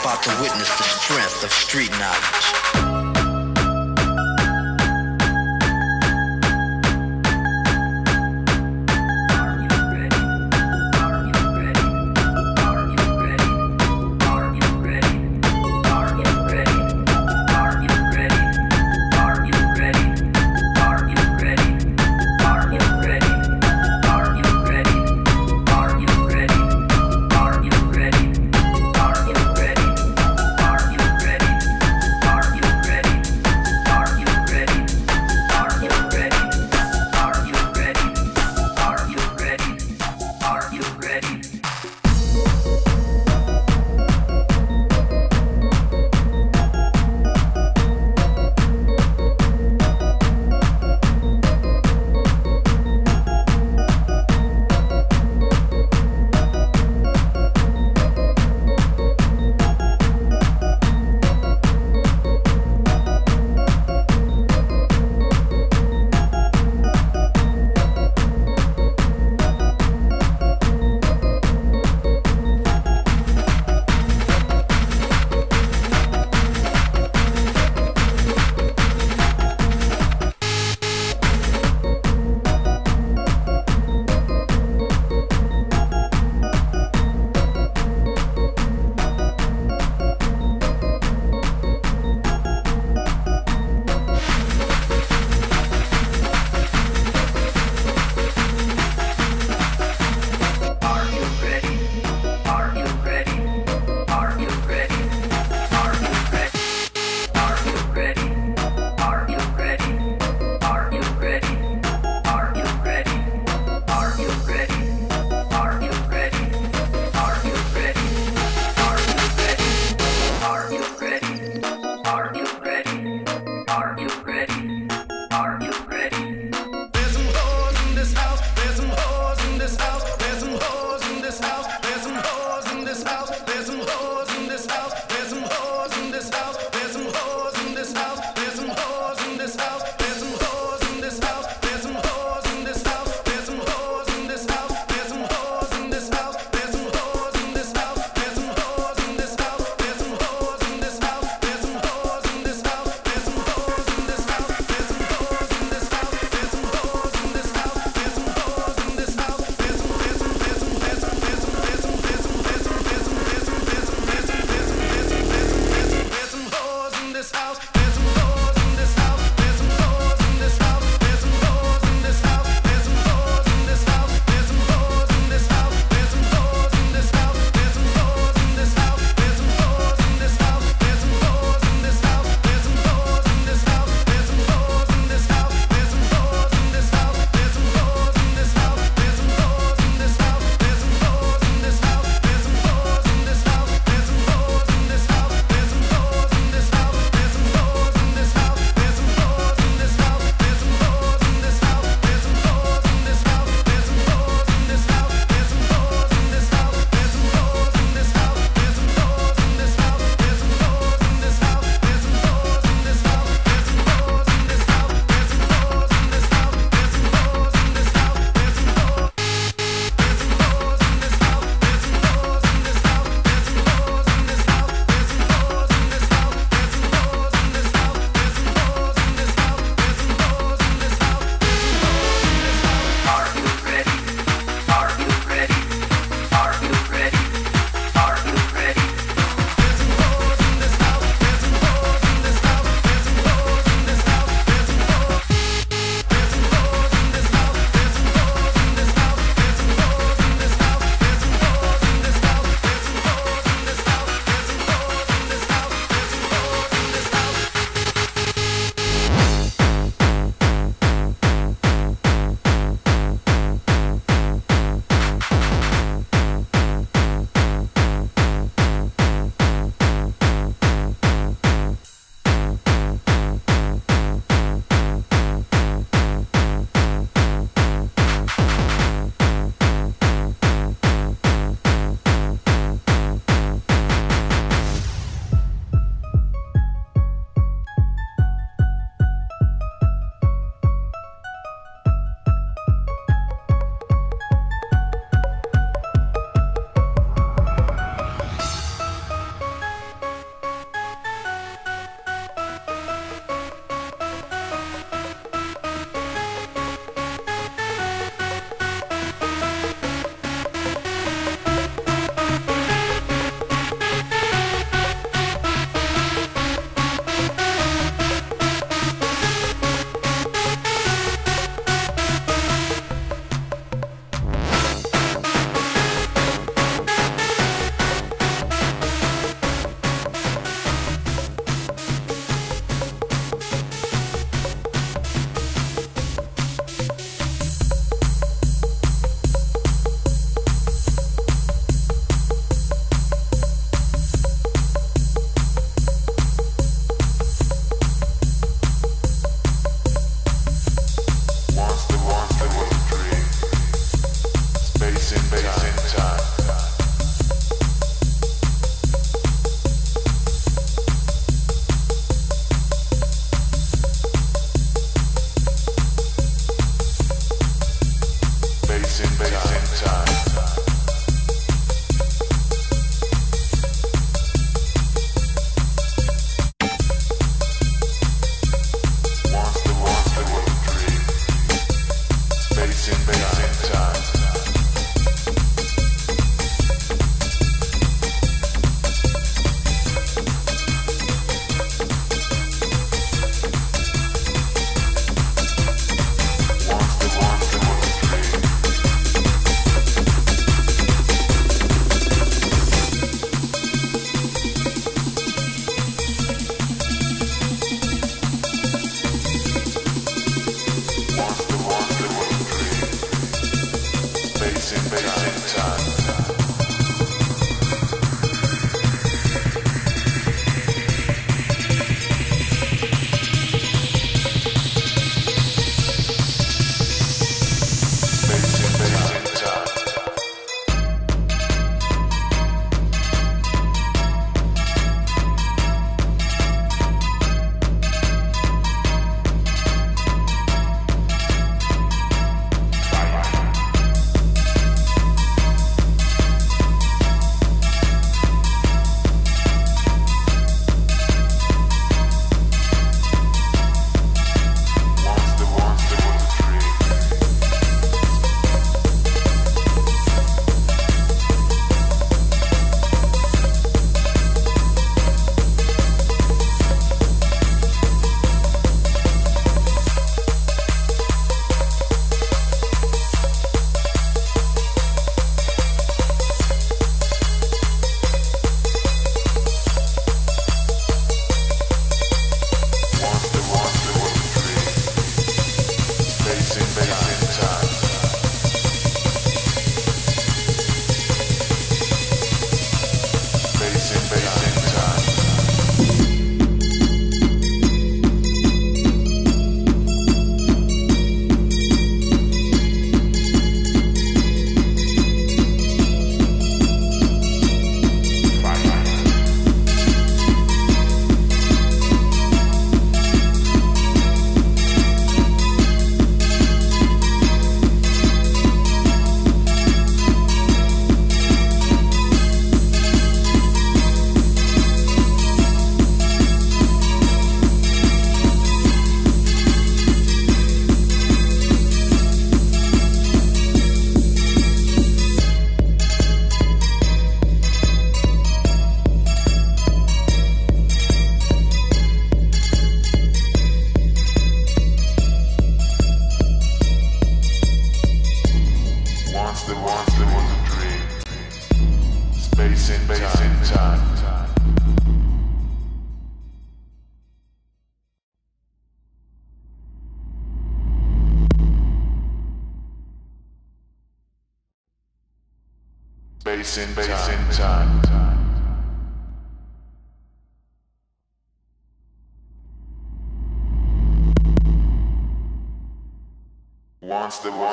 about to witness the strength of street knowledge.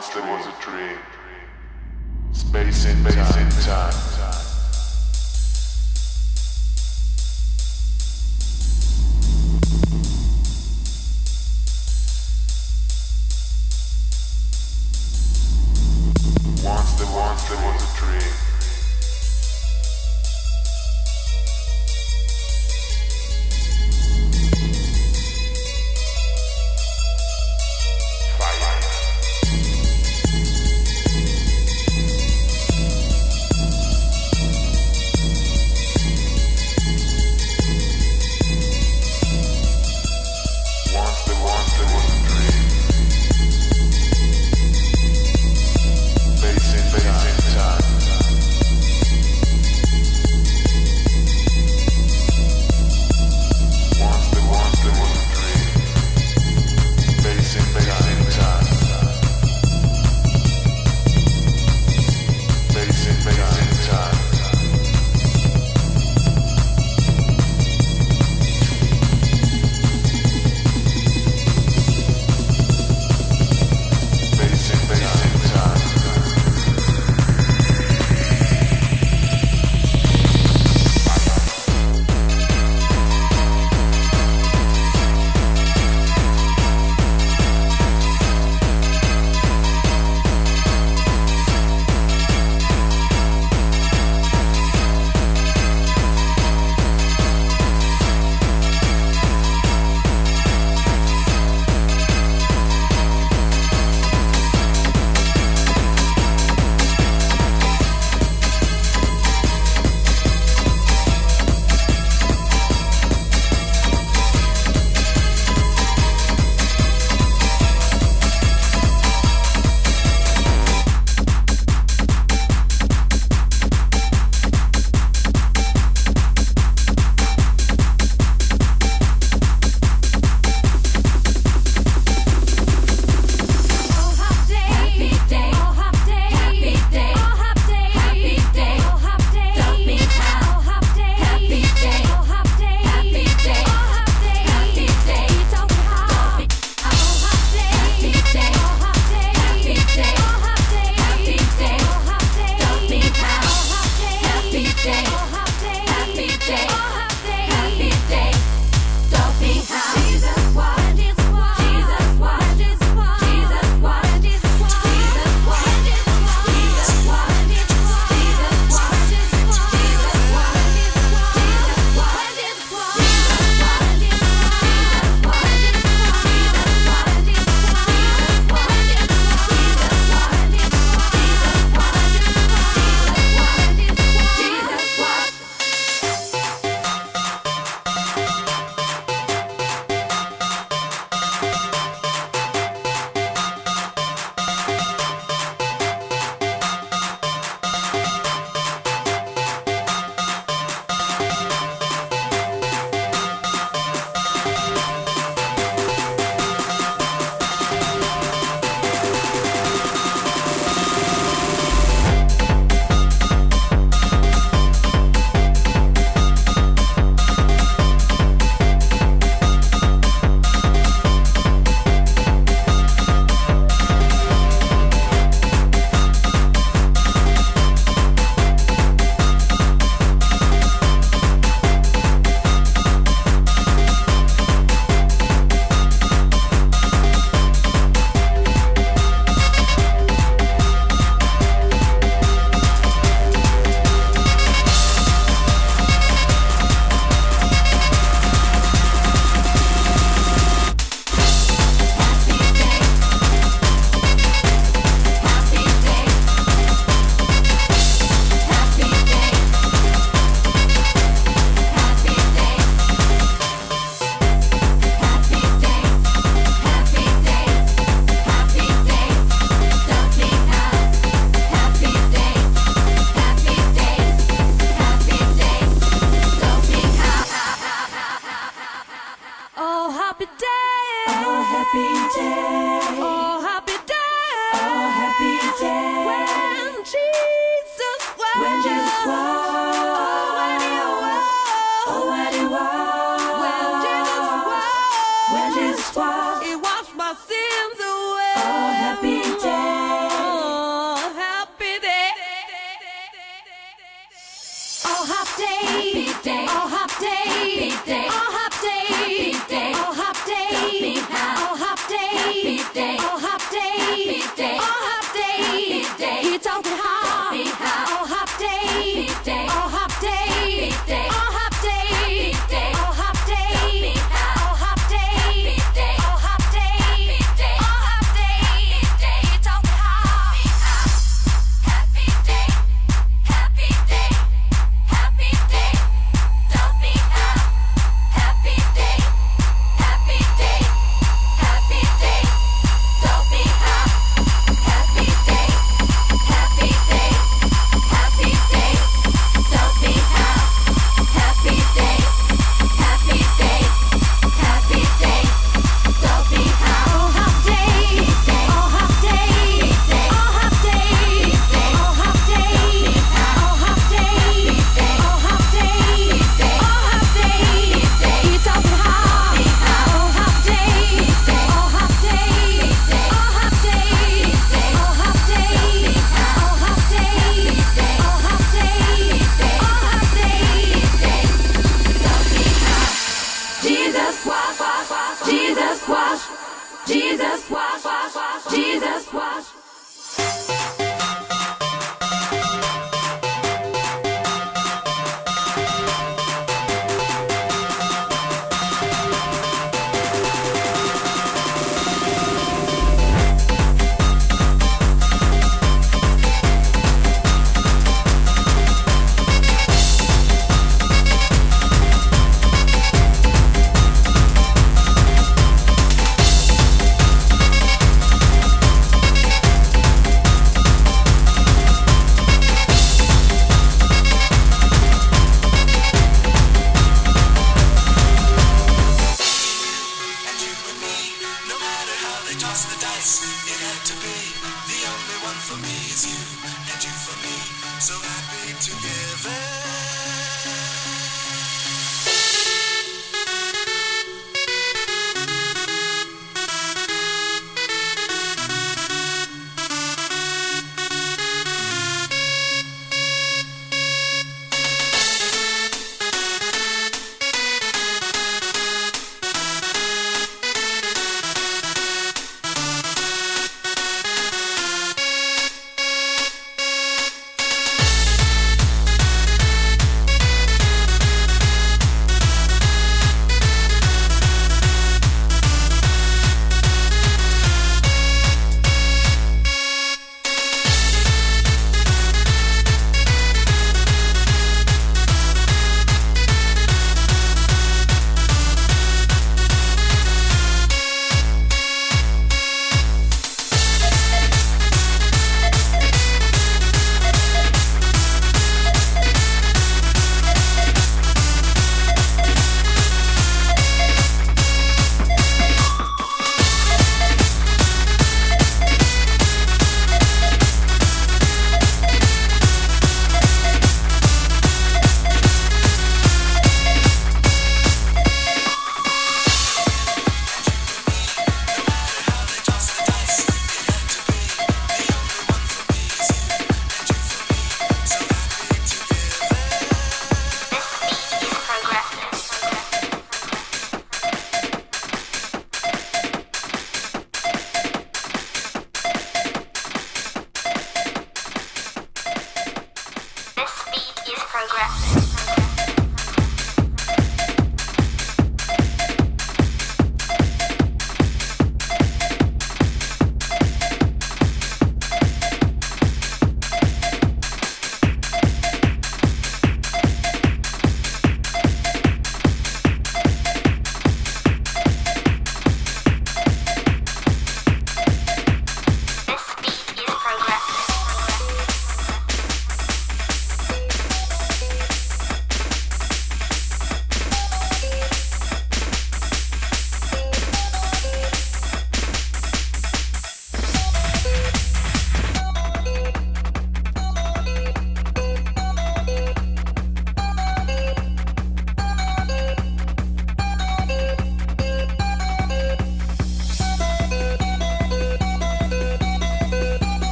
once there was a tree.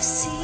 Seen, seen